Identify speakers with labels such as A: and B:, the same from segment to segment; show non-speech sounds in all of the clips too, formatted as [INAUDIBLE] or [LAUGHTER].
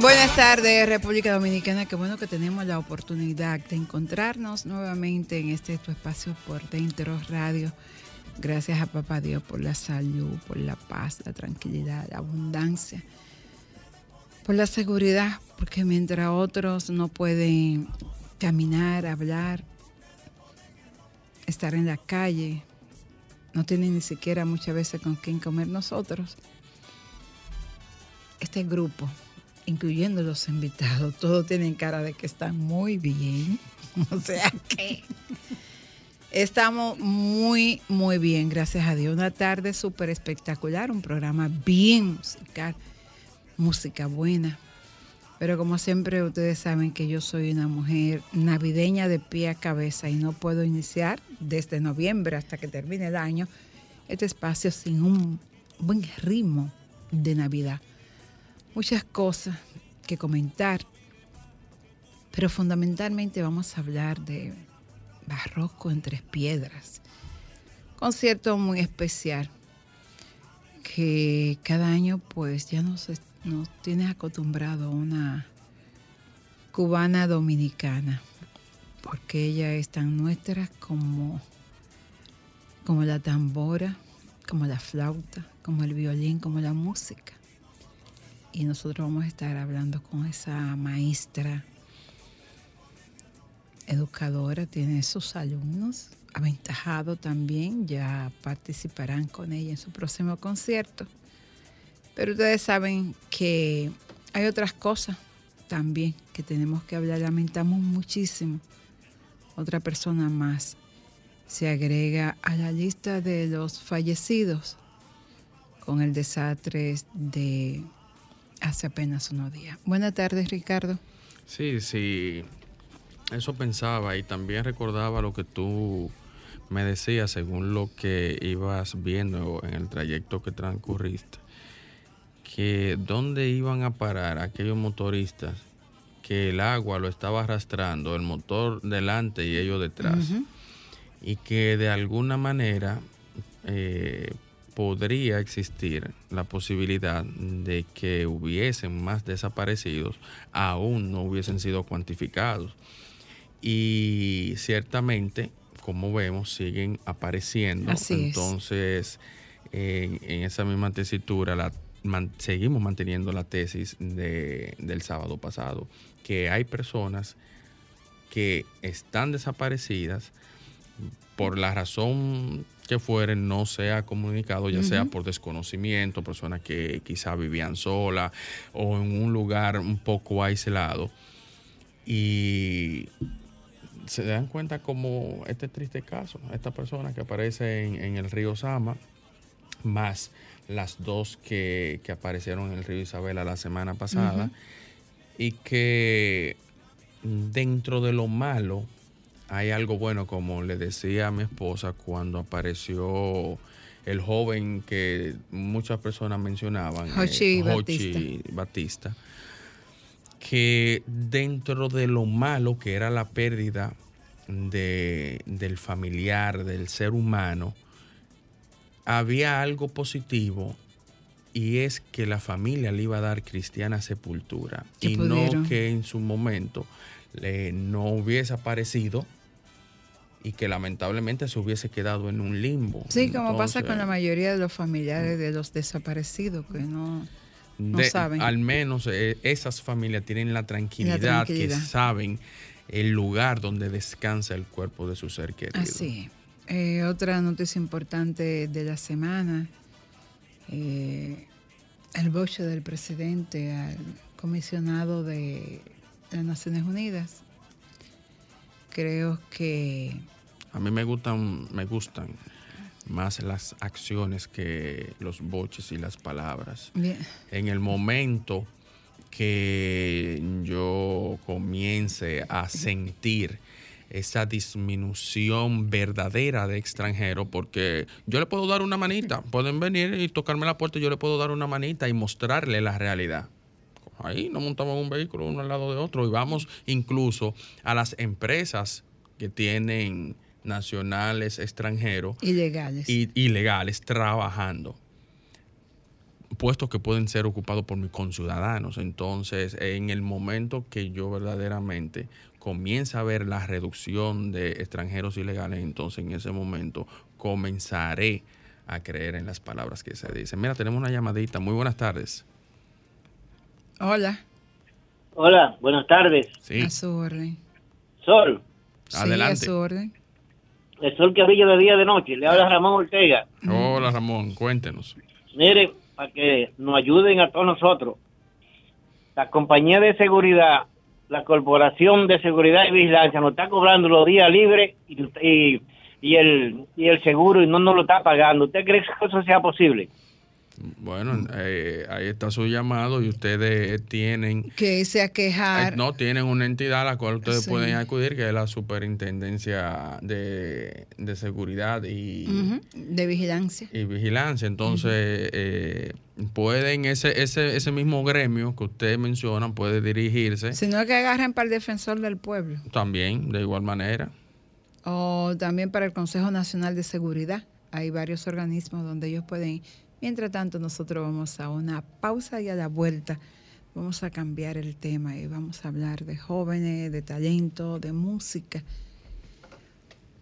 A: Buenas tardes, República Dominicana. Qué bueno que tenemos la oportunidad de encontrarnos nuevamente en este tu espacio por dentro radio. Gracias a Papá Dios por la salud, por la paz, la tranquilidad, la abundancia, por la seguridad, porque mientras otros no pueden caminar, hablar, estar en la calle, no tienen ni siquiera muchas veces con quién comer nosotros. Este grupo, incluyendo los invitados, todos tienen cara de que están muy bien. [LAUGHS] O sea que estamos muy, muy bien, gracias a Dios. Una tarde súper espectacular, un programa bien musical, música buena. Pero como siempre ustedes saben que yo soy una mujer navideña de pie a cabeza y no puedo iniciar desde noviembre hasta que termine el año este espacio sin un buen ritmo de Navidad. Muchas cosas que comentar, pero fundamentalmente vamos a hablar de Barroco en Tres Piedras. Concierto muy especial que cada año pues ya nos, nos tiene acostumbrado a una cubana dominicana, porque ella es tan nuestra como, como la tambora, como la flauta, como el violín, como la música. Y nosotros vamos a estar hablando con esa maestra educadora, tiene sus alumnos aventajado también, ya participarán con ella en su próximo concierto. Pero ustedes saben que hay otras cosas también que tenemos que hablar, lamentamos muchísimo. Otra persona más se agrega a la lista de los fallecidos con el desastre de hace apenas unos días. Buenas tardes, Ricardo.
B: Sí, sí, eso pensaba y también recordaba lo que tú me decías según lo que ibas viendo en el trayecto que transcurriste, que dónde iban a parar aquellos motoristas que el agua lo estaba arrastrando, el motor delante y ellos detrás, y que de alguna manera eh, podría existir la posibilidad de que hubiesen más desaparecidos, aún no hubiesen sido cuantificados. Y ciertamente, como vemos, siguen apareciendo.
A: Así es.
B: Entonces, en, en esa misma tesitura, la, man- seguimos manteniendo la tesis de- del sábado pasado, que hay personas que están desaparecidas por la razón que fuere, no se ha comunicado, ya sea por desconocimiento, personas que quizá vivían sola o en un lugar un poco aislado. Y se dan cuenta como este triste caso, esta persona que aparece en, en el río Sama, más las dos que, que aparecieron en el río Isabela la semana pasada, y que dentro de lo malo hay algo bueno, como le decía a mi esposa cuando apareció el joven que muchas personas mencionaban, eh,
A: Hochi
B: Batista, que dentro de lo malo que era la pérdida de- del familiar, del ser humano, había algo positivo y es que la familia le iba a dar cristiana sepultura y
A: pudieron.
B: no que en su momento le- no hubiese aparecido y que lamentablemente se hubiese quedado en un limbo.
A: Sí, como pasa con la mayoría de los familiares de los desaparecidos, que no... no
B: de-
A: saben.
B: Al menos eh, esas familias tienen la tranquilidad,
A: tranquilidad.
B: que saben el lugar donde descansa el cuerpo de su ser querido.
A: Así. Eh, otra noticia importante de la semana, eh, el boche del presidente al comisionado de las Naciones Unidas. Creo que
B: A mí me gustan, me gustan más las acciones que los boches y las palabras.
A: bien,
B: En el momento que yo comience a sentir esa disminución verdadera de extranjero, porque yo le puedo dar una manita, pueden venir y tocarme la puerta, y yo le puedo dar una manita y mostrarle la realidad. Ahí nos montamos en un vehículo uno al lado de otro y vamos incluso a las empresas que tienen nacionales extranjeros
A: ilegales.
B: y ilegales trabajando puestos que pueden ser ocupados por mis conciudadanos. Entonces, en el momento que yo verdaderamente comienza a ver la reducción de extranjeros ilegales, entonces en ese momento comenzaré a creer en las palabras que se dicen. Mira, tenemos una llamadita. Muy buenas tardes.
A: Hola,
C: Hola, buenas tardes.
B: Sí,
A: a su orden.
C: Sol,
A: Sí,
B: Adelante.
A: a su orden.
C: el sol que brilla de día y de noche. Le habla Ramón Ortega.
B: hola Ramón, cuéntenos.
C: Mire, para que nos ayuden a todos nosotros. La compañía de seguridad, la Corporación de Seguridad y Vigilancia nos está cobrando los días libres y, y, y el, y el seguro y no nos lo está pagando. ¿Usted cree que eso sea posible?
B: Bueno, eh, ahí está su llamado y ustedes tienen
A: Que se a quejar.
B: Eh, No, tienen una entidad a la cual ustedes
A: Sí.
B: pueden acudir, que es la Superintendencia de, de Seguridad y,
A: de vigilancia.
B: y Vigilancia. Entonces, eh, pueden, ese, ese, ese mismo gremio que ustedes mencionan, puede dirigirse
A: Sino que agarren para el defensor del pueblo.
B: también, de igual manera.
A: O también para el Consejo Nacional de Seguridad. Hay varios organismos donde ellos pueden. Mientras tanto, nosotros vamos a una pausa y a la vuelta vamos a cambiar el tema y vamos a hablar de jóvenes, de talento, de música.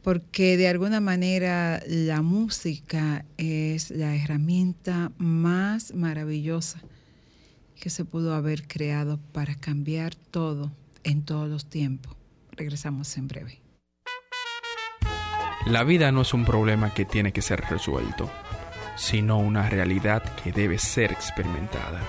A: Porque de alguna manera la música es la herramienta más maravillosa que se pudo haber creado para cambiar todo en todos los tiempos. Regresamos en breve.
D: La vida no es un problema que tiene que ser resuelto, sino una realidad que debe ser experimentada.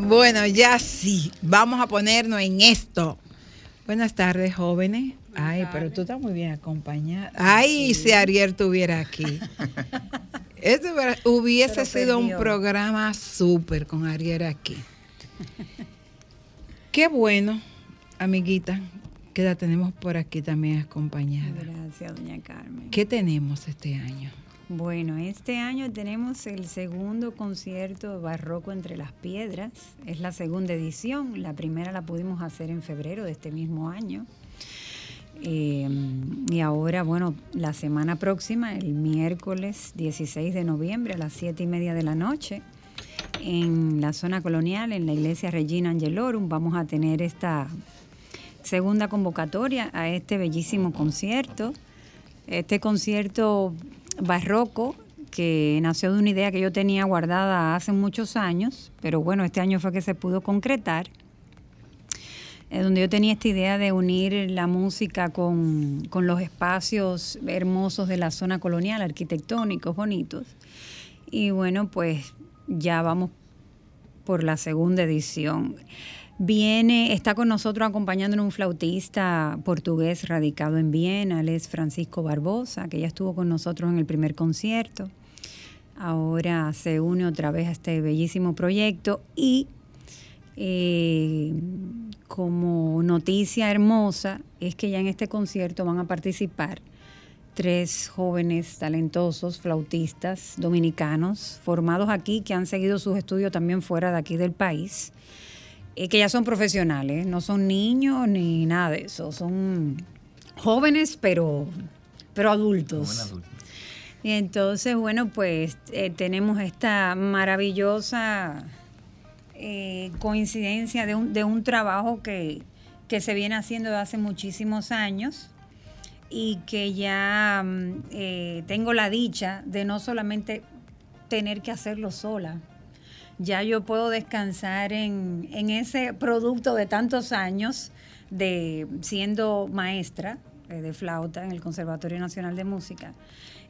A: Bueno, ya sí, vamos a ponernos en esto. Buenas tardes, jóvenes. Ay, pero tú estás muy bien acompañada. Ay, si Ariel estuviera aquí. [LAUGHS] Hubiera- hubiese
E: Pero
A: sido un programa súper con Ariel aquí. Qué bueno, amiguita, que la tenemos por aquí también acompañada.
E: Gracias, doña Carmen.
A: ¿Qué tenemos este año?
E: Bueno, este año tenemos el segundo concierto barroco entre las piedras. Es la segunda edición. La primera la pudimos hacer en febrero de este mismo año. Eh, y ahora, bueno, la semana próxima, el miércoles 16 de noviembre a las 7 y media de la noche, en la zona colonial, en la iglesia Regina Angelorum, vamos a tener esta segunda convocatoria a este bellísimo concierto. Este concierto barroco que nació de una idea que yo tenía guardada hace muchos años, pero bueno, este año fue que se pudo concretar, eh, donde yo tenía esta idea de unir la música con, con los espacios hermosos de la zona colonial, arquitectónicos, bonitos. Y bueno, pues ya vamos por la segunda edición. Viene, está con nosotros acompañándonos un flautista portugués radicado en Viena, él es Francisco Barbosa, que ya estuvo con nosotros en el primer concierto. Ahora se une otra vez a este bellísimo proyecto y eh, como noticia hermosa es que ya en este concierto van a participar tres jóvenes talentosos flautistas dominicanos formados aquí que han seguido sus estudios también fuera de aquí del país, eh, que ya son profesionales, no son niños ni nada de eso, son jóvenes pero, pero adultos. Y entonces, bueno, pues eh, tenemos esta maravillosa eh, coincidencia de un, de un trabajo que, que se viene haciendo desde hace muchísimos años y que ya mm, eh, tengo la dicha de no solamente tener que hacerlo sola. Ya yo puedo descansar en, en ese producto de tantos años de siendo maestra eh, de flauta en el Conservatorio Nacional de Música.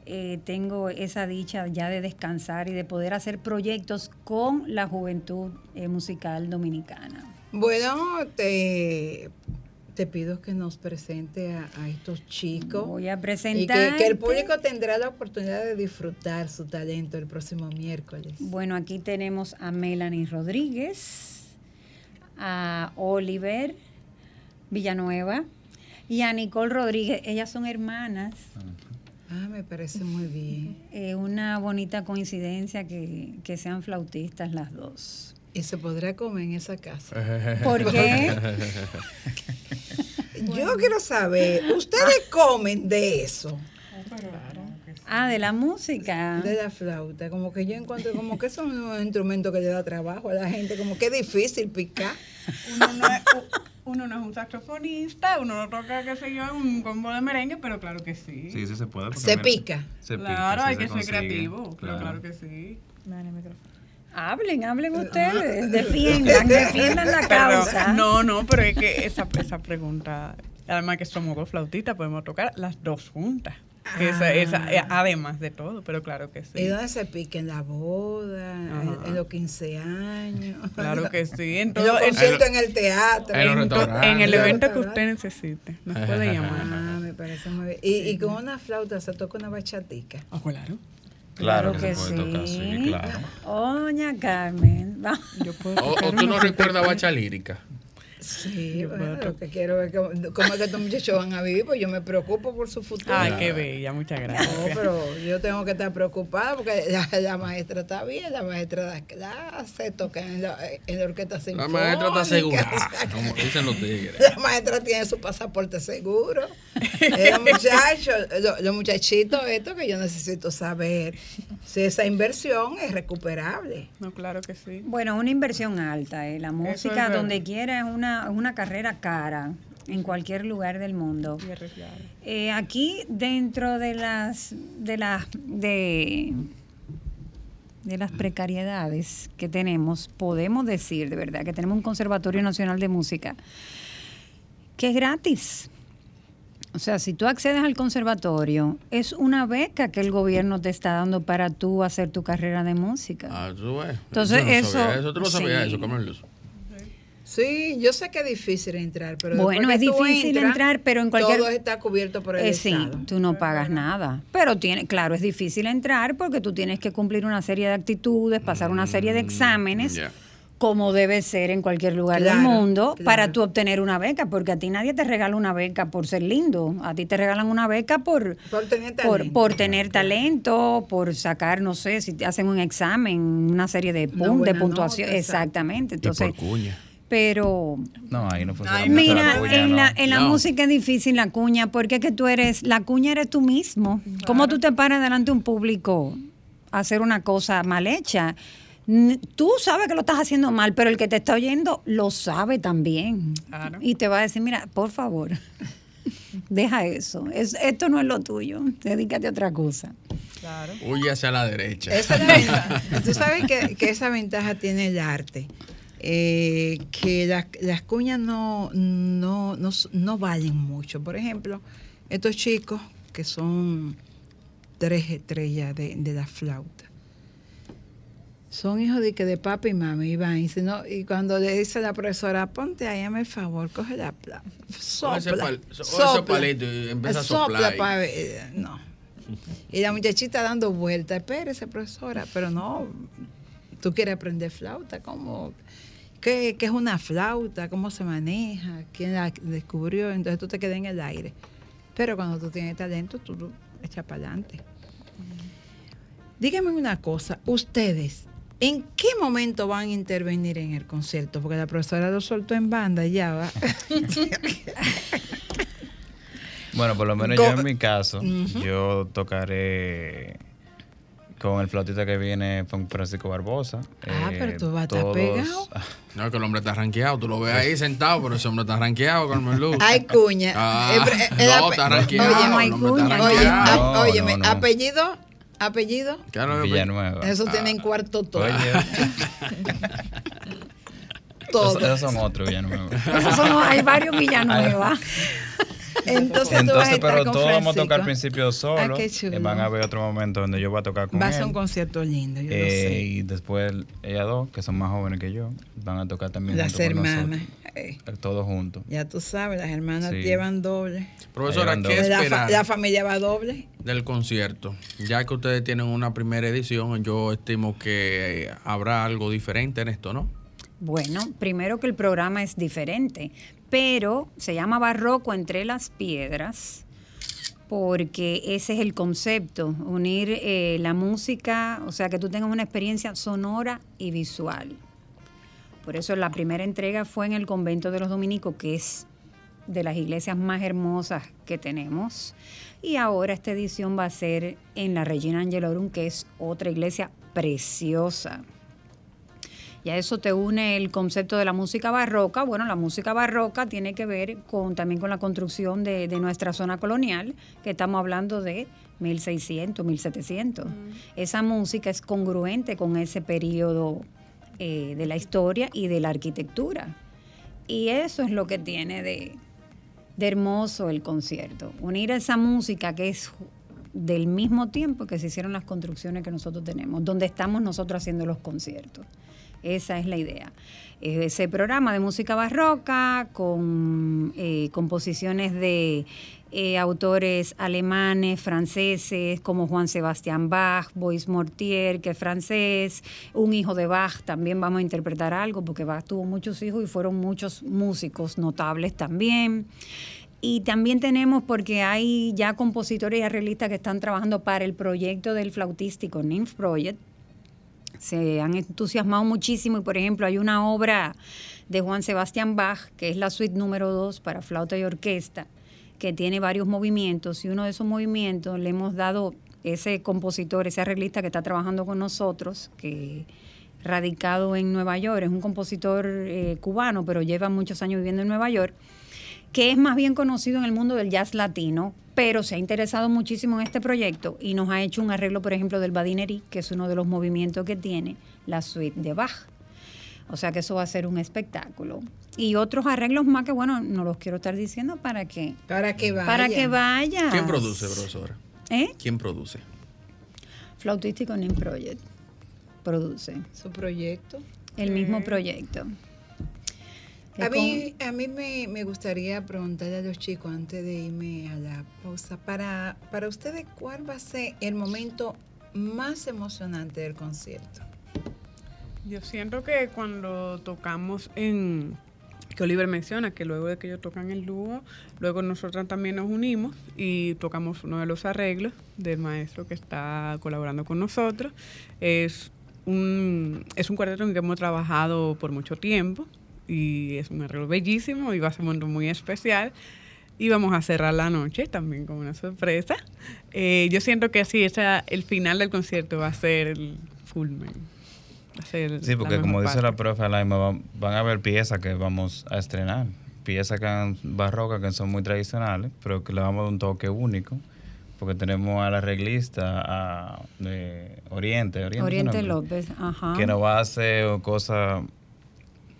E: Eh, tengo esa dicha ya de descansar y de poder hacer proyectos con la juventud eh, musical dominicana.
A: Bueno, te, te pido que nos presente a, a estos chicos.
E: Voy a
A: Y que,
E: presentar.
A: que el público tendrá la oportunidad de disfrutar su talento el próximo miércoles.
E: Bueno, aquí tenemos a Melanie Rodríguez, a Oliver Villanueva y a Nicole Rodríguez. Ellas son hermanas.
A: Ah, me parece muy bien. [LAUGHS]
E: Eh, una bonita coincidencia que, que sean flautistas las dos.
A: Y se podrá comer en esa casa.
E: ¿Por qué? [LAUGHS]
A: Yo quiero saber, ¿ustedes comen de eso?
E: Ah, de la música.
A: De la flauta, como que yo encuentro como que son unos instrumentos que le da trabajo a la gente, como que es difícil picar.
F: Uno no, es, uno no es un saxofonista, uno no toca, qué sé yo, un combo de merengue, pero claro que sí.
G: Sí, sí se puede.
A: Se
G: mira,
A: pica.
G: Se pica,
F: claro,
G: sí
F: hay
G: se
F: que ser creativo, pero claro que sí.
E: Hablen, hablen ustedes. Defiendan, [LAUGHS] defiendan la
F: Pero-
E: causa.
F: no, no, pero es que esa, esa pregunta, además que somos dos flautistas, podemos tocar las dos juntas. Que esa- esa- eh, además de todo, pero claro que
A: ¿Y
F: sí.
A: dónde se pica? ¿En la boda? en-
F: Ajá.
A: ¿En los 15 años?
F: Claro que sí. [LAUGHS] En todo, en,
A: conciertos en el teatro.
B: En los
F: en to-
B: restaurantes.
F: en el evento que usted necesite, nos puede [LAUGHS] llamar.
A: Ah, me parece muy bien. Y, y con una flauta se toca una bachatica.
F: Ah, claro.
G: Claro,
E: Claro
G: que,
E: que
G: se puede tocar, sí, claro.
E: Doña Carmen. [LAUGHS]
F: Yo puedo
B: O, o tú no recuerdas bacha lírica.
A: Sí,
F: Yo
A: bueno, lo que quiero es cómo, cómo es que estos muchachos van a vivir, pues yo me preocupo por su futuro.
F: Ay, qué bella, muchas gracias.
A: No, pero yo tengo que estar preocupada porque la, la maestra está bien, la maestra da clase, toca en la, en la orquesta
B: La
A: sinfónica.
B: maestra está segura, [LAUGHS] como dicen los tigres.
A: La maestra tiene su pasaporte seguro. Eh, Los muchachos, los, los muchachitos, esto que yo necesito saber si esa inversión es recuperable.
F: No, claro que sí.
E: Bueno, una inversión alta, ¿eh? La música donde quiera es una, una carrera cara en cualquier lugar del mundo. Eh, aquí dentro de las de las de, de las precariedades que tenemos, podemos decir de verdad que tenemos un Conservatorio Nacional de Música que es gratis. O sea, si tú accedes al conservatorio, es una beca que el gobierno te está dando para tú hacer tu carrera de música.
B: Ah, tú ves.
E: Entonces,
B: no
E: eso-
B: sabía eso. Tú no sabías
E: sí.
B: eso, Carlos.
A: Sí, yo sé que es difícil entrar, pero
E: Bueno, es difícil
A: entras,
E: entrar, pero en cualquier-
A: Todo está cubierto por el
E: Eh, sí,
A: Estado.
E: tú no pagas nada. Pero tiene, claro, es difícil entrar porque tú tienes que cumplir una serie de actitudes, pasar una serie de exámenes,
B: ya.
E: como debe ser en cualquier lugar del mundo,
A: claro.
E: para tú obtener una beca, porque a ti nadie te regala una beca por ser lindo, a ti te regalan una beca por,
A: Por tener
E: por,
A: talento.
E: por tener talento, por sacar, no sé, si te hacen un examen, una serie de, pun- de puntuación, exactamente.
B: Y por
E: Entonces,
B: cuña.
E: Pero
G: No, ahí no funciona.
F: Ay,
E: Mira,
G: la cuña,
E: en,
G: no.
E: la, en la
B: No.
E: música es difícil la cuña, porque es que tú eres, la cuña eres tú mismo. ¿Cómo tú te paras delante de un público a hacer una cosa mal hecha? Tú sabes que lo estás haciendo mal, pero el que te está oyendo lo sabe también.
F: Claro.
E: Y te va a decir, mira, por favor, [LAUGHS] deja eso. Es, esto no es lo tuyo. Dedícate a otra cosa.
F: Claro.
B: Huye hacia la derecha.
A: Esa es la [LAUGHS] ventaja. Tú sabes que, que esa ventaja tiene el arte. Eh, que las, las cuñas no, no, no, no valen mucho. Por ejemplo, estos chicos que son tres estrellas de, de la flauta. son hijos de que de papi y mami y van y, cuando le dice la profesora ponte ahí hazme el favor coge la pla- sopla,
B: ese pal- o ese
A: sopla.
B: palito y empieza a
A: Sopla
B: soplar
A: ver, eh, no y la muchachita dando vueltas espérese profesora pero no tú quieres aprender flauta cómo ¿Qué, qué es una flauta? ¿Cómo se maneja? ¿Quién la descubrió? Entonces tú te quedas en el aire. Pero cuando tú tienes talento, tú lo echas para adelante. Díganme una cosa, ustedes, ¿en qué momento van a intervenir en el concierto? Porque la profesora lo soltó en banda y ya va. [LAUGHS]
G: Bueno, por lo menos
A: Go-
G: yo en mi caso, yo tocaré con el flautista que viene Fran- Francisco Barbosa.
A: Ah,
G: Eh,
A: pero tú vas a estar
G: todos-
A: pegado. [LAUGHS]
B: No, que el hombre está ranqueado. Tú lo ves ahí sentado, pero ese hombre está ranqueado, Carmen Luz.
A: Hay [LAUGHS] cuña.
B: Ah,
A: Eh, eh,
B: no, está ranqueado.
A: Oye, no hay cuña. Oye, a-
G: No,
A: óyeme,
G: no, no.
A: apellido, apellido.
B: Claro,
G: Villanueva.
A: Eso
B: Ah.
A: tienen cuarto todo.
G: Oye,
A: todo. [LAUGHS]
G: esos, esos son otros Villanueva.
E: Esos son- hay varios Villanueva.
A: Entonces, tú vas a
G: Entonces,
A: estar
G: pero
A: con
G: todos vamos a tocar al principio solo.
A: Ah, qué chulo.
G: van a ver otro momento donde yo voy a tocar con
A: Va a ser un concierto lindo, yo lo
G: Eh,
A: sé.
G: y después ellas dos, que son más jóvenes que yo, van a tocar también
A: Las
G: junto con
A: hermanas.
G: nosotros.
A: Eh,
G: Eh, Todos juntos.
A: ya tú sabes, las hermanas
G: Sí.
A: llevan doble.
B: Profesora, ¿qué
G: dos.
A: La, fa- la familia va doble.
B: del concierto? Ya que ustedes tienen una primera edición, yo estimo que habrá algo diferente en esto, ¿no?
E: Bueno, primero que el programa es diferente, pero se llama Barroco entre las piedras porque ese es el concepto, unir eh, la música, o sea, que tú tengas una experiencia sonora y visual. Por eso la primera entrega fue en el convento de los dominicos, que es de las iglesias más hermosas que tenemos. Y ahora esta edición va a ser en la Regina Angelorum, que es otra iglesia preciosa. Y a eso te une el concepto de la música barroca. Bueno, la música barroca tiene que ver con también con la construcción de, de nuestra zona colonial, que estamos hablando de 1600, 1700. Esa música es congruente con ese periodo eh, de la historia y de la arquitectura. Y eso es lo que tiene de, de hermoso el concierto. Unir esa música que es del mismo tiempo que se hicieron las construcciones que nosotros tenemos, donde estamos nosotros haciendo los conciertos. Esa es la idea. Ese programa de música barroca con eh, composiciones de eh, autores alemanes, franceses, como Juan Sebastián Bach, Bois Mortier, que es francés, un hijo de Bach, también vamos a interpretar algo, porque Bach tuvo muchos hijos y fueron muchos músicos notables también. Y también tenemos, porque hay ya compositores y arreglistas que están trabajando para el proyecto del flautístico NIMF Project, se han entusiasmado muchísimo y por ejemplo hay una obra de Juan Sebastián Bach que es la suite número 2 para flauta y orquesta que tiene varios movimientos y uno de esos movimientos le hemos dado ese compositor, ese arreglista que está trabajando con nosotros, que radicado en Nueva York, es un compositor eh, cubano, pero lleva muchos años viviendo en Nueva York, que es más bien conocido en el mundo del jazz latino, pero se ha interesado muchísimo en este proyecto y nos ha hecho un arreglo, por ejemplo, del Badinerí, que es uno de los movimientos que tiene la suite de Bach. O sea que eso va a ser un espectáculo. Y otros arreglos más que, bueno, no los quiero estar diciendo para que...
A: Para que vaya.
E: Para que vaya.
B: ¿Quién produce, profesora?
E: ¿Eh?
B: ¿Quién produce?
E: Flautístico Nim Project produce.
A: Su proyecto.
E: El mismo proyecto.
A: A mí, a mí me, me gustaría preguntarle a los chicos antes de irme a la pausa, para, para ustedes, ¿cuál va a ser el momento más emocionante del concierto?
F: Yo siento que cuando tocamos en que Oliver menciona que luego de que ellos tocan el dúo, luego nosotras también nos unimos y tocamos uno de los arreglos del maestro que está colaborando con nosotros. Es un, es un cuarteto en que hemos trabajado por mucho tiempo y es un arreglo bellísimo y va a ser un momento muy especial. Y vamos a cerrar la noche también con una sorpresa. Eh, yo siento que sí, esa, el final del concierto va a ser el fulmen. Va a ser
G: Sí, porque como dice la profe Alaima, van, van a haber piezas que vamos a estrenar. Piezas que han- barrocas que son muy tradicionales, pero que le vamos a dar un toque único. Porque tenemos a la arreglista a, de Oriente, Oriente,
E: Oriente. López, ajá.
G: que nos va a hacer cosas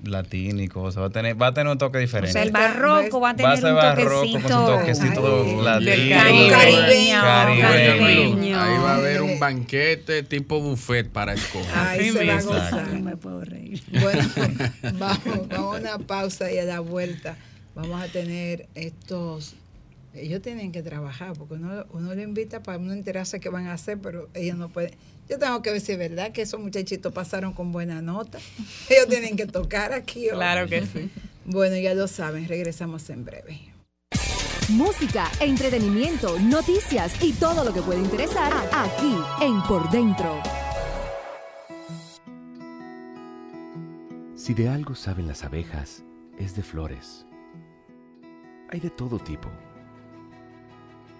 G: latino y cosas. Va a tener, va a tener un toque
E: O
G: diferente.
E: sea, el barroco va a
G: Va a
E: tener
G: ser
E: un
G: barroco con su
E: toquecito.
G: toquecito
E: Ay,
G: latino.
E: Caribeño,
B: Caribe.
E: caribeño.
B: Ahí va a haber un banquete tipo buffet para escoger.
A: Ahí se va a gozar.
E: No me puedo reír.
A: Bueno, [LAUGHS] vamos, vamos a una pausa y a la vuelta vamos a tener estos. Ellos tienen que trabajar porque uno, uno lo invita para uno enterarse qué van a hacer, pero ellos no pueden. Yo tengo que ver si es verdad que esos muchachitos pasaron con buena nota. [LAUGHS] Ellos tienen que tocar aquí. hoy.
H: Claro que sí. [LAUGHS]
A: Bueno, ya lo saben, regresamos en breve.
I: Música, entretenimiento, noticias y todo lo que puede interesar aquí en Por Dentro.
J: Si de algo saben las abejas, es de flores. Hay de todo tipo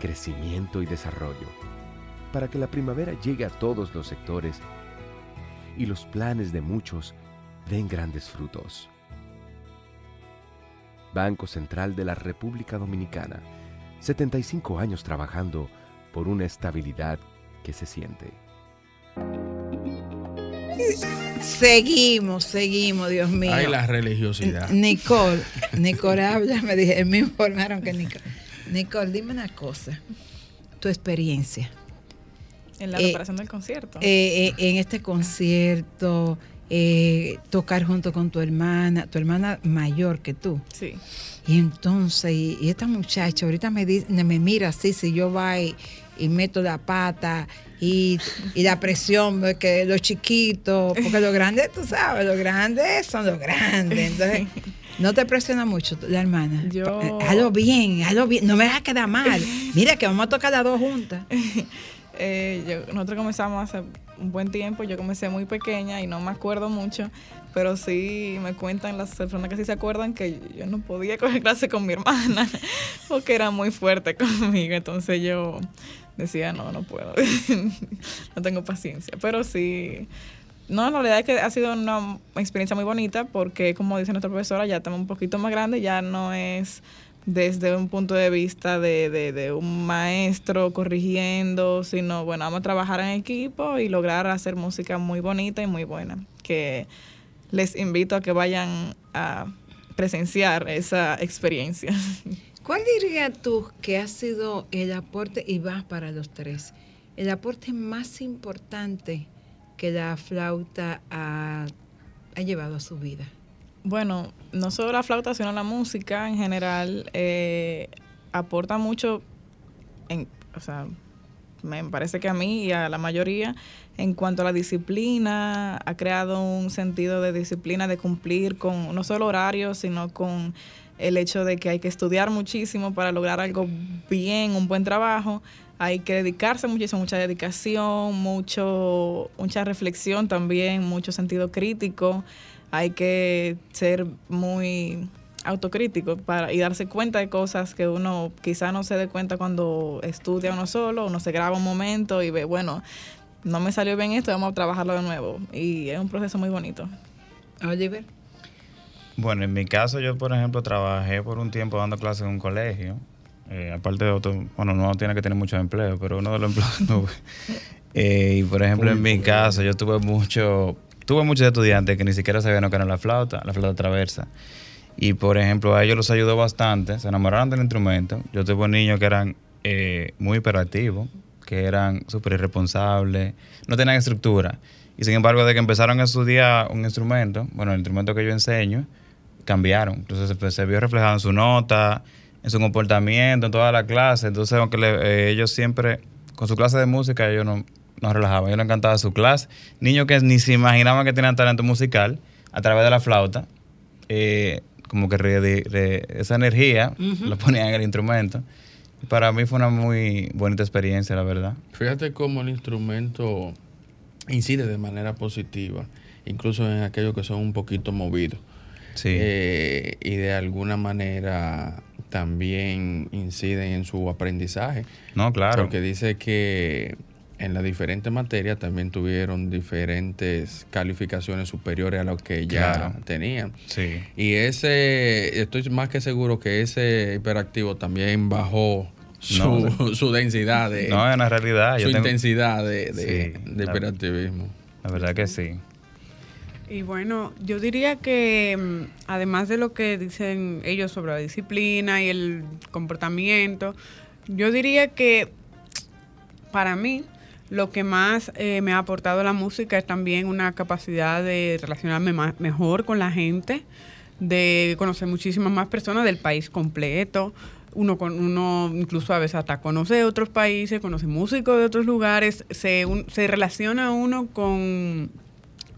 J: crecimiento y desarrollo. Para que la primavera llegue a todos los sectores y los planes de muchos den grandes frutos. Banco Central de la República Dominicana. 75 años trabajando por una estabilidad que se siente.
A: Seguimos, seguimos, Dios mío.
B: Ay, la religiosidad.
A: Nicole, Nicole [LAUGHS] habla, me, dije, me informaron que Nicole. Nicole, dime una cosa, tu experiencia.
H: En la
A: Eh,
H: preparación del concierto.
A: Eh, eh, en este concierto, eh, tocar junto con tu hermana, tu hermana mayor que tú.
H: Sí.
A: Y entonces, y, y esta muchacha ahorita me, di- me mira así, si yo va y, meto la pata y, y la presión, de que los chiquitos, porque los grandes, tú sabes, los grandes son los grandes. Entonces, [LAUGHS] no te presiona mucho la hermana.
H: Yo-
A: Eh, Hazlo bien, hazlo bien, no me vas a quedar mal. [LAUGHS] Mira que vamos a tocar las dos juntas. [LAUGHS]
H: Eh, yo- nosotros comenzamos hace un buen tiempo, yo comencé muy pequeña y no me acuerdo mucho, pero sí me cuentan las personas que sí se acuerdan que yo no podía coger clase con mi hermana [LAUGHS] porque era muy fuerte conmigo, entonces yo decía, no, no puedo, no tengo paciencia, pero sí, no, la realidad es que ha sido una experiencia muy bonita porque como dice nuestra profesora, ya estamos un poquito más grandes, ya no es desde un punto de vista de, de, de un maestro corrigiendo, sino bueno, vamos a trabajar en equipo y lograr hacer música muy bonita y muy buena, que les invito a que vayan a presenciar esa experiencia. [LAUGHS]
A: ¿Cuál dirías tú que ha sido el aporte, y vas para los tres, el aporte más importante que la flauta ha, llevado a su vida?
H: Bueno, no solo la flauta, sino la música en general eh, aporta mucho, en, o sea, me parece que a mí y a la mayoría, en cuanto a la disciplina, ha creado un sentido de disciplina, de cumplir con no solo horarios, sino con el hecho de que hay que estudiar muchísimo para lograr algo bien, un buen trabajo. Hay que dedicarse muchísimo, mucha dedicación, mucho, mucha reflexión también, mucho sentido crítico hay que ser muy autocrítico para, y darse cuenta de cosas que uno quizá no se dé cuenta cuando estudia uno solo, uno se graba un momento y ve, bueno, no me salió bien esto, vamos a trabajarlo de nuevo. Y es un proceso muy bonito.
A: Oliver.
G: Bueno, en mi caso yo, por ejemplo, trabajé por un tiempo dando clases en un colegio. Eh, aparte de otro, bueno, no tiene que tener mucho empleo, pero uno de los [LAUGHS] empleos tuve. Eh, y por ejemplo, en mi caso, yo tuve mucho, tuve muchos estudiantes que ni siquiera sabían lo que era la flauta, la flauta traversa. Y por ejemplo, a ellos los ayudó bastante, se enamoraron del instrumento. Yo tuve niños que eran eh, muy hiperactivos, que eran súper irresponsables, no tenían estructura. Y sin embargo, de que empezaron a estudiar un instrumento, bueno, el instrumento que yo enseño, cambiaron. Entonces se vio reflejado en su nota, en su comportamiento, en toda la clase. Entonces, aunque le- eh, ellos siempre, con su clase de música, ellos no, no relajaban. A ellos les encantaba su clase. Niños que ni se imaginaban que tenían talento musical a través de la flauta, eh, como que re- re- esa energía
B: Ujú.
G: lo ponían en el instrumento. Para mí fue una muy bonita experiencia, la verdad.
B: Fíjate cómo el instrumento incide de manera positiva incluso en aquellos que son un poquito movidos.
G: Sí.
B: Eh, y de alguna manera también inciden en su aprendizaje.
G: No, claro.
B: Porque dice que en las diferentes materias también tuvieron diferentes calificaciones superiores a lo que ya
G: Claro.
B: tenían.
G: Sí.
B: Y ese, estoy más que seguro que ese hiperactivo también bajó su,
G: No, [LAUGHS]
B: su densidad de
G: No, es una realidad.
B: su
G: Yo tengo-
B: intensidad de, de-
G: Sí,
B: de
G: la-
B: hiperactivismo.
G: La verdad que sí.
F: Y bueno, yo diría que mm, además de lo que dicen ellos sobre la disciplina y el comportamiento, yo diría que para mí lo que más eh, me ha aportado la música es también una capacidad de relacionarme mejor con la gente, de conocer muchísimas más personas del país completo. Uno, con, uno incluso a veces hasta conoce otros países, conoce músicos de otros lugares, se, un- se relaciona uno con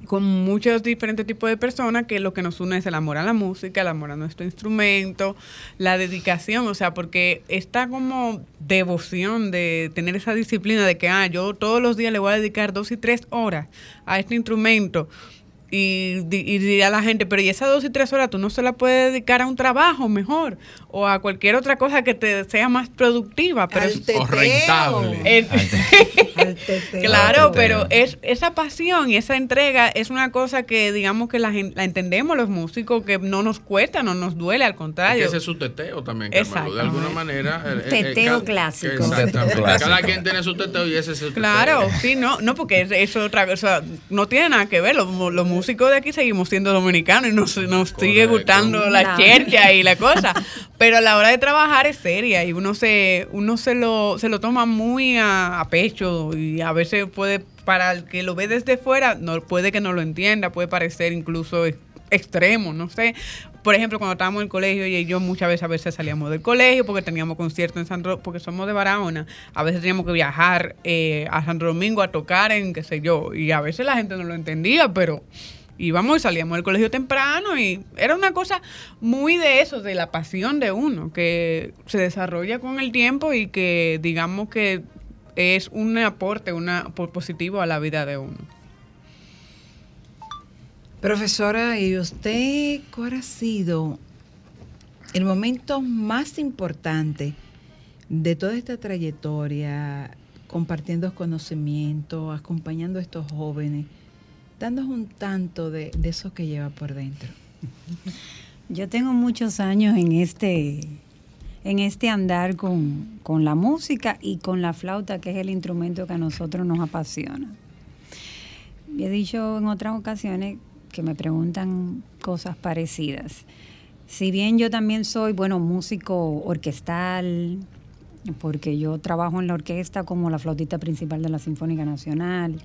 F: con muchos diferentes tipos de personas que lo que nos une es el amor a la música, el amor a nuestro instrumento, la dedicación, o sea, porque esta como devoción de tener esa disciplina de que, ah, yo todos los días le voy a dedicar dos y tres horas a este instrumento. Y, di- y dirá la gente, pero y esas dos y tres horas tú no se la puedes dedicar a un trabajo mejor o a cualquier otra cosa que te sea más productiva. Pero es-
B: O rentable.
F: el- [LAUGHS] Claro,
G: Al teteo.
F: pero es esa pasión y esa entrega es una cosa que digamos que la, la entendemos los músicos, que no nos cuesta, no nos duele, al
B: Es
F: contrario.
B: que ese es su teteo también, Carmelo. De alguna manera. el- el- el-
E: Teteo
B: ca-
E: clásico.
B: Exactamente. Cada quien tiene su teteo y ese es su teteo.
F: Claro, sí, no, no, porque es, es otra cosa, no tiene nada que ver. Los, los músicos de aquí seguimos siendo dominicanos y nos, nos sigue gustando la
E: Claro.
F: chercha y la cosa. [LAUGHS] Pero a la hora de trabajar es seria y uno se, uno se lo, se lo toma muy a, a pecho y a veces puede, para el que lo ve desde fuera, no puede que no lo entienda, puede parecer incluso ex- extremo, no sé. Por ejemplo, cuando estábamos en el colegio y yo muchas veces a veces salíamos del colegio porque teníamos conciertos en Santo porque somos de Barahona, a veces teníamos que viajar eh, a Santo Domingo a tocar en qué sé yo, y a veces la gente no lo entendía, pero íbamos y salíamos del colegio temprano y era una cosa muy de eso, de la pasión de uno, que se desarrolla con el tiempo y que digamos que es un aporte una, po- positivo a la vida de uno.
A: Profesora, ¿y usted cuál ha sido el momento más importante de toda esta trayectoria, compartiendo conocimiento, acompañando a estos jóvenes, dándonos un tanto de, de eso que lleva por dentro?
E: Yo tengo muchos años en este, en este andar con, con la música y con la flauta, que es el instrumento que a nosotros nos apasiona. He dicho en otras ocasiones que me preguntan cosas parecidas. Si bien yo también soy, bueno, músico orquestal, porque yo trabajo en la orquesta como la flautista principal de la Sinfónica Nacional,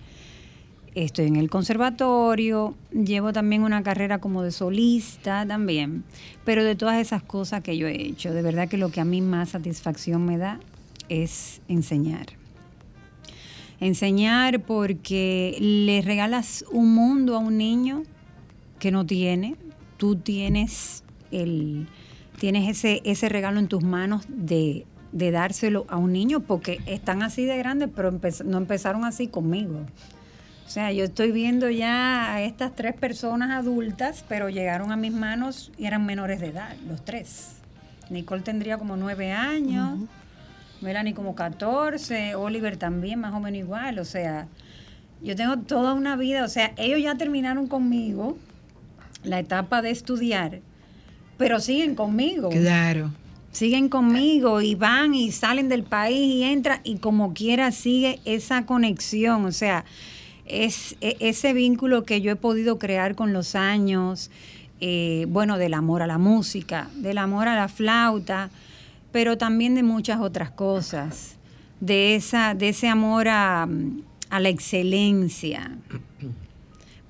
E: estoy en el conservatorio, llevo también una carrera como de solista también, pero de todas esas cosas que yo he hecho, de verdad que lo que a mí más satisfacción me da es enseñar. Enseñar porque le regalas un mundo a un niño que no tiene, tú tienes el tienes ese, ese regalo en tus manos de, de dárselo a un niño porque están así de grandes, pero empe- no empezaron así conmigo. O sea, yo estoy viendo ya a estas tres personas adultas, pero llegaron a mis manos y eran menores de edad, los tres. Nicole tendría como nueve años, Melanie como 14, Oliver también más o menos igual. O sea, yo tengo toda una vida, o sea, ellos ya terminaron conmigo la etapa de estudiar, pero siguen conmigo.
A: Claro.
E: siguen conmigo y van y salen del país y entran y como quiera sigue esa conexión, o sea, es e- ese vínculo que yo he podido crear con los años, eh, bueno, del amor a la música, del amor a la flauta, pero también de muchas otras cosas, de esa, de ese amor a, a la excelencia, [CLEARS THROAT]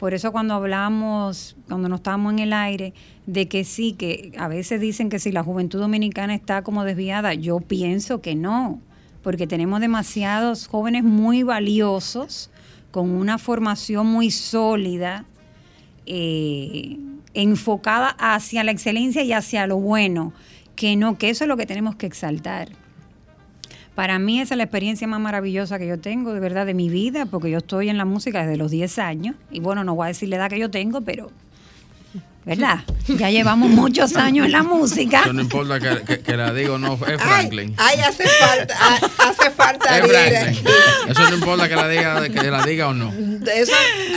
E: por eso cuando hablamos, cuando no estábamos en el aire, de que sí, que a veces dicen que si la juventud dominicana está como desviada, yo pienso que no, porque tenemos demasiados jóvenes muy valiosos, con una formación muy sólida, eh, enfocada hacia la excelencia y hacia lo bueno, que no, que eso es lo que tenemos que exaltar. Para mí esa es la experiencia más maravillosa que yo tengo, de verdad, de mi vida, porque yo estoy en la música desde los 10 años. Y bueno, no voy a decir la edad que yo tengo, pero ¿verdad? Ya llevamos muchos años en la música.
B: Eso no importa que, que- que la diga o no, es Franklin.
A: Ay, hace falta, ha- hace falta
B: es Franklin. Eso no importa que la diga, que la diga o no.
A: Eso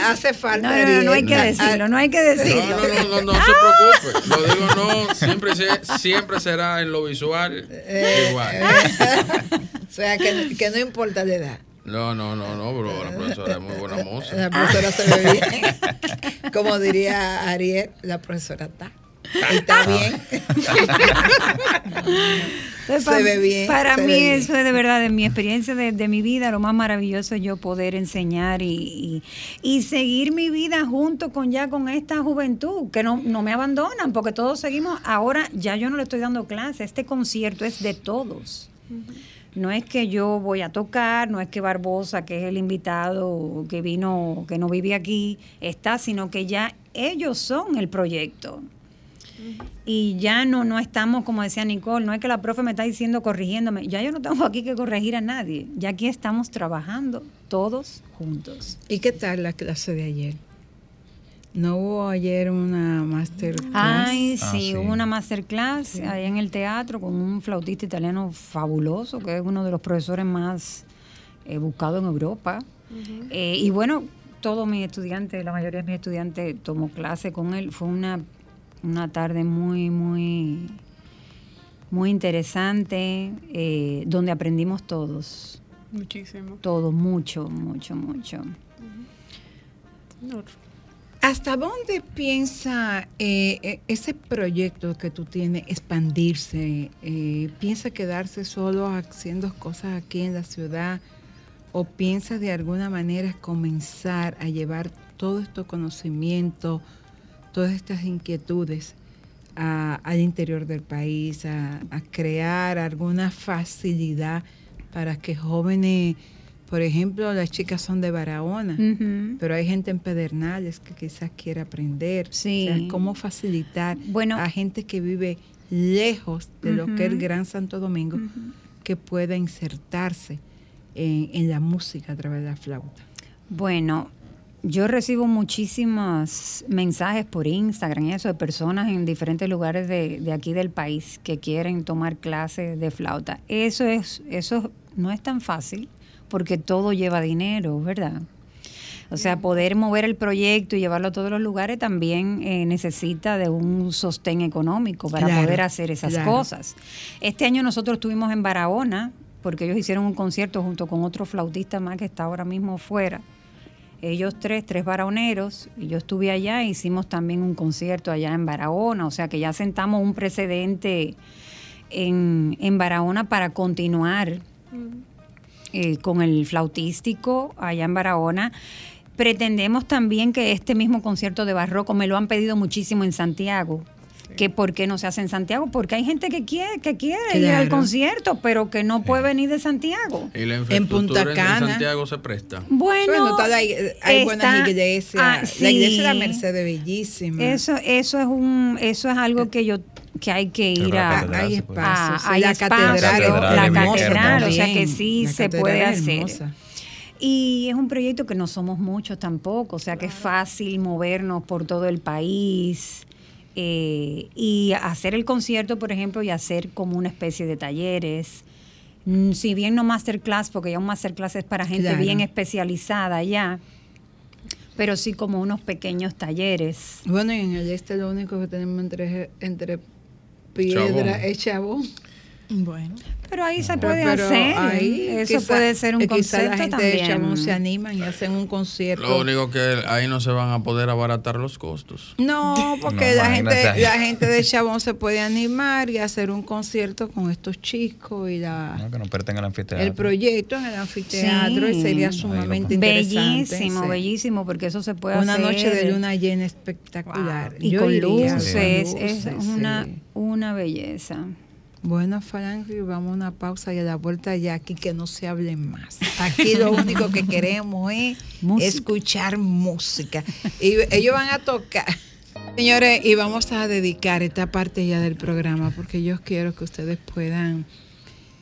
A: hace falta
E: No, no, no, no hay que decirlo, no hay que decirlo.
B: No, no, no, no, no se preocupe. [LAUGHS] Lo digo no, siempre, se- siempre será en lo visual
A: Eh,
B: igual. [LAUGHS]
A: O sea, que, que no importa la edad.
B: No, no, no, no, bro. La profesora es muy buena moza.
A: La profesora se ve bien. Como diría Ariel, la profesora está. Está bien.
E: Entonces,
A: Se ve bien,
E: Para mí
A: bien.
E: eso es de verdad, de mi experiencia de, de mi vida, lo más maravilloso es yo poder enseñar y, y- y seguir mi vida junto con ya con esta juventud, que no, no me abandonan, porque todos seguimos, ahora ya yo no le estoy dando clase, este concierto es de todos. No es que yo voy a tocar, no es que Barbosa, que es el invitado que vino, que no vive aquí, está, sino que ya ellos son el proyecto. Y ya no, no estamos, como decía Nicole, no es que la profe me está diciendo corrigiéndome, ya yo no tengo aquí que corregir a nadie, ya aquí estamos trabajando todos juntos.
A: ¿Y qué tal la clase de ayer? ¿No hubo ayer una masterclass?
E: Ay, sí, hubo una masterclass ahí en el teatro con un flautista italiano fabuloso, que es uno de los profesores más eh, buscados en Europa. Eh, y bueno, todos mis estudiantes, la mayoría de mis estudiantes tomó clase con él. Fue una, una tarde muy, muy, muy interesante, eh, donde aprendimos todos.
F: Muchísimo.
E: Todos, mucho, mucho, mucho.
A: ¿Hasta dónde piensa eh, eh, ese proyecto que tú tienes expandirse? Eh, ¿Piensa quedarse solo haciendo cosas aquí en la ciudad? ¿O piensa de alguna manera comenzar a llevar todo este conocimiento, todas estas inquietudes al interior del país, a crear alguna facilidad para que jóvenes, por ejemplo, las chicas son de Barahona, pero hay gente en Pedernales que quizás quiera aprender.
E: Sí.
A: O sea, cómo facilitar
E: Bueno.
A: a gente que vive lejos de lo que es el. Gran Santo Domingo que pueda insertarse en, en la música a través de la flauta.
E: Bueno, yo recibo muchísimos mensajes por Instagram y eso de personas en diferentes lugares de, de aquí del país que quieren tomar clases de flauta. Eso es, eso no es tan fácil porque todo lleva dinero, ¿verdad? O sea, poder mover el proyecto y llevarlo a todos los lugares también eh, necesita de un sostén económico para
A: Claro,
E: poder hacer esas
A: claro.
E: cosas. Este año nosotros estuvimos en Barahona porque ellos hicieron un concierto junto con otro flautista más que está ahora mismo fuera. Ellos tres, tres barahoneros, y yo estuve allá, hicimos también un concierto allá en Barahona, o sea que ya sentamos un precedente en, en Barahona para continuar eh, con el flautístico allá en Barahona. Pretendemos también que este mismo concierto de barroco me lo han pedido muchísimo en Santiago. Que por qué no se hace en Santiago, porque hay gente que quiere, que quiere ir al concierto, pero que no puede venir de Santiago.
B: Y la
A: En Punta
B: en,
A: Cana.
B: Santiago se presta.
E: Bueno,
A: hay, hay
E: está-
A: buenas iglesias.
E: ah,
A: La iglesia de la. Merced es bellísima.
E: Eso, eso es un, eso es algo que yo que hay que ir a,
G: catedral
A: hay
E: a-
A: la
E: espacio,
A: catedral,
G: La catedral
E: la o sea que sí se puede hacer.
A: hermosa.
E: Y es un proyecto que no somos muchos tampoco, o sea que es fácil movernos por todo el país eh, y hacer el concierto, por ejemplo, y hacer como una especie de talleres. Mm, Si bien no masterclass, porque ya un masterclass es para gente
A: Claro.
E: bien especializada ya, pero sí como unos pequeños talleres.
A: Bueno, y en el este lo único que tenemos entre, entre piedra
B: Chabón.
A: es chabón.
H: Bueno.
E: Pero ahí se
A: Pero-
E: puede
A: pero
E: hacer.
A: ahí
E: Eso
A: quizá-
E: puede ser un
A: eh, quizá
E: concepto
A: la gente
E: también.
A: de Chabón se animan y hacen un concierto.
B: Lo único que ahí no se van a poder abaratar los costos.
A: No, [LAUGHS] porque
G: No,
A: la gente la gente de Chabón se puede animar y hacer un concierto con estos chicos y la
G: No, que no pertengan al anfiteatro.
A: el proyecto en el anfiteatro y sería sumamente interesante.
E: Bellísimo,
A: sí.
E: bellísimo, porque eso se puede
A: Una
E: hacer.
A: noche de luna llena espectacular.
E: Y
A: Yo
E: con luces,
A: con
E: es una,
A: sí.
E: una belleza.
A: Bueno, Frankie, vamos a una pausa y a la vuelta ya aquí que no se hable más. Aquí lo [LAUGHS] único que queremos es
E: Música.
A: escuchar música. Y ellos van a tocar. Señores, y vamos a dedicar esta parte ya del programa porque yo quiero que ustedes puedan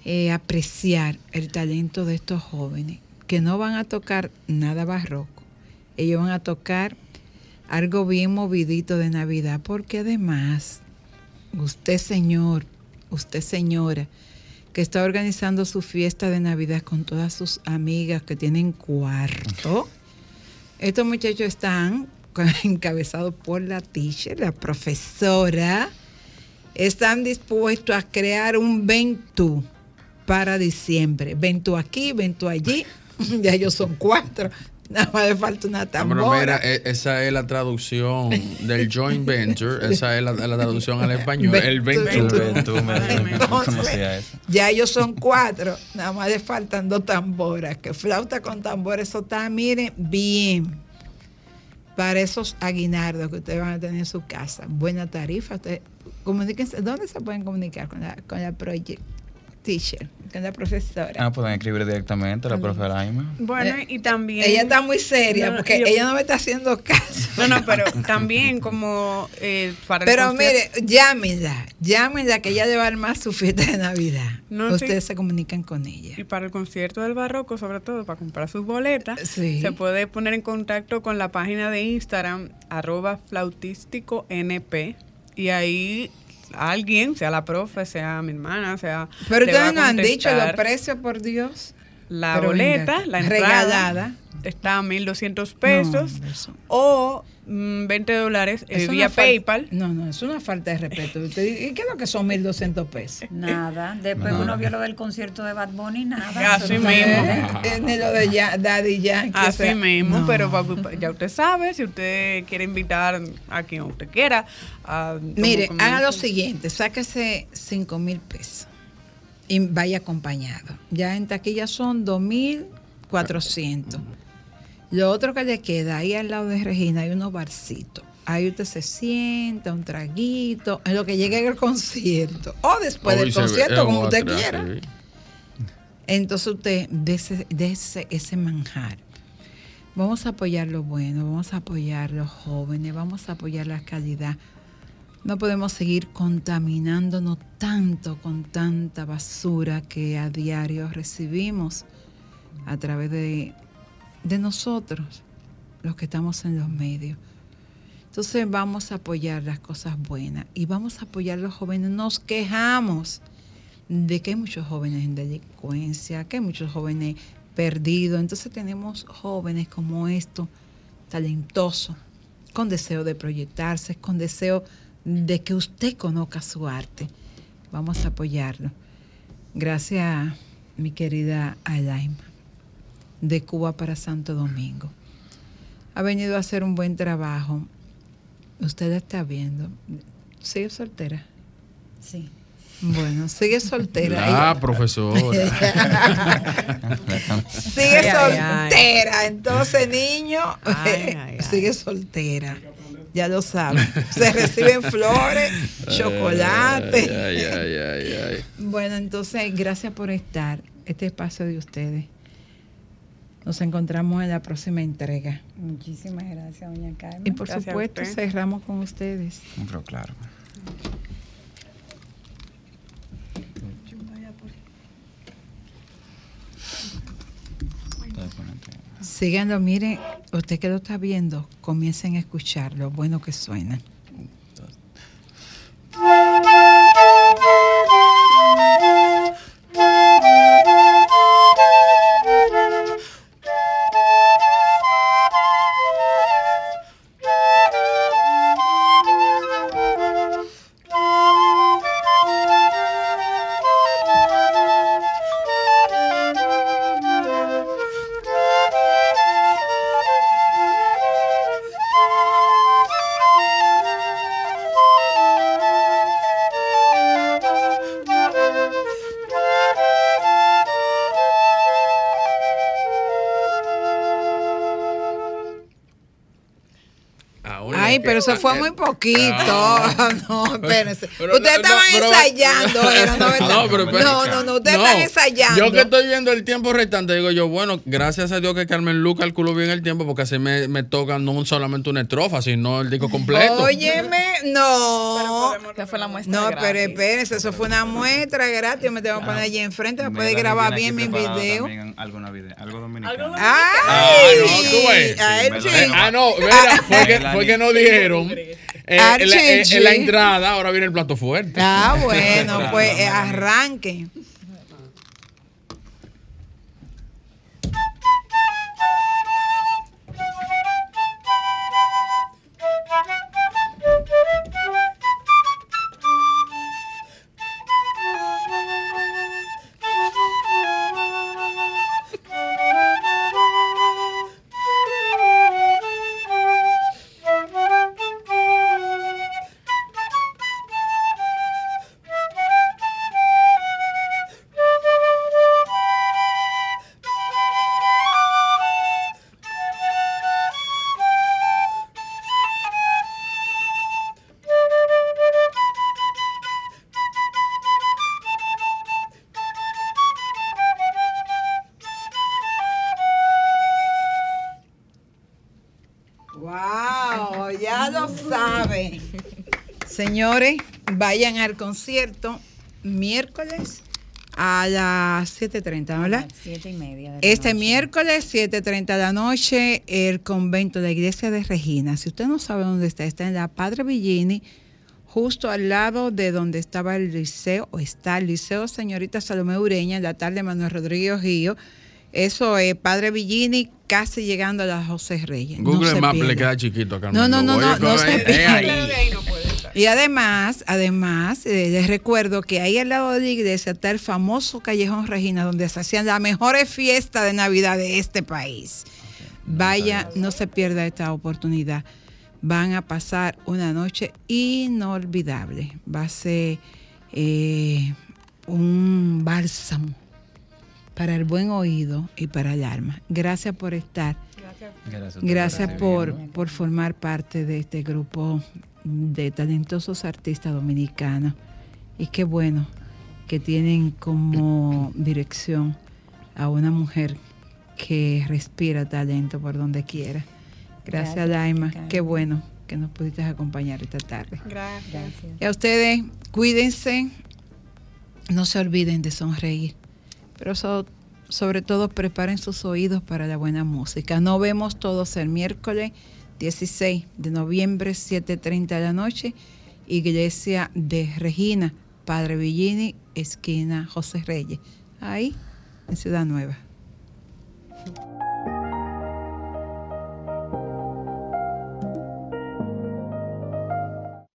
A: eh, apreciar el talento de estos jóvenes, que no van a tocar nada barroco, ellos van a tocar algo bien movidito de Navidad, porque además, usted señor, usted señora, que está organizando su fiesta de Navidad con todas sus amigas que tienen cuarto, estos muchachos están [LAUGHS] encabezados por la teacher, la profesora, están dispuestos a crear un Ventú para diciembre. Ventú aquí, Ventú allí, [LAUGHS] ya ellos son cuatro. Nada más le falta una
B: Ah, pero mira,
A: tambora.
B: e- esa es la traducción del joint venture, esa es la, la traducción al español, el
A: Venture.
B: venture.
A: Entonces, ya ellos son cuatro, nada más le faltan dos tamboras, que flauta con tambor, eso está, miren, bien. Para esos aguinardos que ustedes van a tener en su casa, buena tarifa, ustedes comuníquense, ¿dónde se pueden comunicar con la, con la project teacher, con la profesora?
G: Ah, pueden escribir directamente a la profe Laima.
F: Bueno, y también...
A: Ella está muy seria
F: No,
A: porque
F: yo-
A: ella no me está haciendo caso.
F: No, no, pero [LAUGHS] también como eh, para
A: Pero
F: concierto-
A: mire, llámenla, llámenla que ella le va a armar su fiesta de Navidad.
F: No, sí.
A: Ustedes se comunican con ella.
F: Y para el concierto del barroco, sobre todo para comprar sus boletas,
A: Sí.
F: se puede poner en contacto con la página de Instagram, arroba flautístico NP, y ahí alguien, sea la profe, sea mi hermana, sea...
A: Pero ustedes
F: a
A: no han dicho los precios, por Dios.
F: La
A: Pero
F: boleta,
A: venga,
F: la entrada,
A: regalada.
F: está a 1.200 pesos
A: No,
F: o 20 dólares eh, vía PayPal.
A: No, no, es una falta de respeto. ¿Y qué es lo que son 1.200 pesos?
E: Nada. Después
A: No.
E: uno vio lo del concierto de Bad Bunny, nada. [LAUGHS]
F: Así mismo. [LAUGHS]
A: Eh, Ni lo de ya- Daddy Yankee. o
F: Así
A: sea,
F: mismo,
A: no.
F: pero ya usted sabe, si usted quiere invitar a quien usted quiera. a-
A: Mire, haga lo siguiente, sáquese 5 mil pesos y vaya acompañado. Ya en taquilla son 2.400. Lo otro que le queda, ahí al lado de Regina hay unos barcitos. Ahí usted se sienta, un traguito, en lo que llegue el concierto. O después del concierto, como usted quiera.
B: sí.
A: Entonces usted dese, dese ese manjar. Vamos a apoyar lo bueno, vamos a apoyar los jóvenes, vamos a apoyar la calidad. No podemos seguir contaminándonos tanto con tanta basura que a diario recibimos a través de, de nosotros, los que estamos en los medios. Entonces vamos a apoyar las cosas buenas y vamos a apoyar a los jóvenes. Nos quejamos de que hay muchos jóvenes en delincuencia, que hay muchos jóvenes perdidos. Entonces tenemos jóvenes como estos, talentosos, con deseo de proyectarse, con deseo de que usted conozca su arte. Vamos a apoyarlo. Gracias, mi querida Alaima, de Cuba para Santo Domingo. Ha venido a hacer un buen trabajo. Usted está viendo. ¿Sigue soltera?
E: Sí.
A: Bueno, sigue soltera. Ella-
B: profesora. [LAUGHS]
A: sigue
F: Ay, ay, ay.
A: soltera. Entonces, niño,
F: Ay, ay, [LAUGHS]
A: sigue soltera. Ya lo saben. Se reciben [LAUGHS] flores, chocolate.
B: Ay, ay, ay, ay.
A: Bueno, entonces, gracias por estar. Este espacio de ustedes. Nos encontramos en la próxima entrega.
E: Muchísimas gracias, doña Carmen.
A: Y por
F: Gracias
A: supuesto, cerramos con ustedes.
G: Pero claro.
A: Síganlo, miren, usted que lo está viendo, comiencen a escuchar lo bueno que suena. Pero eso fue muy poquito. [LAUGHS] No, espérense.
B: Pero-
A: ustedes
B: no,
A: estaban ensayando, [LAUGHS] ¿no?
B: No, pero
A: no, no, no, ustedes
B: No,
A: están ensayando.
B: Yo que estoy viendo el tiempo restante, digo yo, bueno, gracias a Dios que Carmen Lu calculó bien el tiempo, porque así me, me toca no solamente una estrofa, sino el disco completo.
A: Óyeme, no.
H: ¿Qué fue la muestra?
A: No,
H: gratis?
A: pero espérense, eso fue una muestra gratis. Yo me tengo que poner allí enfrente, me puede grabar bien mi video.
G: Algo dominicano.
A: ¡Ay!
B: Ah, no,
G: Sí.
B: Eh, ah, no, mira, fue que, fue que nos dijeron eh, en, la, en- en la entrada, ahora viene el plato fuerte.
A: Ah, bueno, pues eh, arranque. Señores, vayan al concierto miércoles a las 7.30, ¿verdad?
E: Siete y media. de la
A: Este
E: noche.
A: miércoles, 7.30 de la noche, el convento de la iglesia de Regina. Si usted no sabe dónde está, está en la Padre Villini, justo al lado de donde estaba el liceo, o está el liceo Señorita Salomé Ureña, en la tarde Manuel Rodríguez Gío. Eso es Padre Villini, casi llegando a la José Reyes. No
B: Google
A: se
B: Maps le queda chiquito a Carmen
A: No, no,
B: Lu.
A: no,
B: Oye,
A: no, no
B: pero
A: se Y además, además, eh, les recuerdo que ahí al lado de la iglesia está el famoso Callejón Regina, donde se hacían las mejores fiestas de Navidad de este país. Vaya, no se pierda esta oportunidad. Van a pasar una noche inolvidable. Va a ser eh, un bálsamo para el buen oído y para el alma. Gracias por estar.
G: Gracias,
A: Gracias por, por formar parte de este grupo de talentosos artistas dominicanos. Y qué bueno que tienen como dirección a una mujer que respira talento por donde quiera. Gracias,
E: Gracias,
A: Daima.
E: Karen.
A: Qué bueno que nos pudiste acompañar esta tarde.
F: Gracias.
A: Y a ustedes, cuídense, no se olviden de sonreír, pero so- sobre todo preparen sus oídos para la buena música. Nos vemos todos el miércoles 16 de noviembre, 7.30 de la noche, Iglesia de Regina, Padre Villini, esquina José Reyes, ahí en Ciudad Nueva.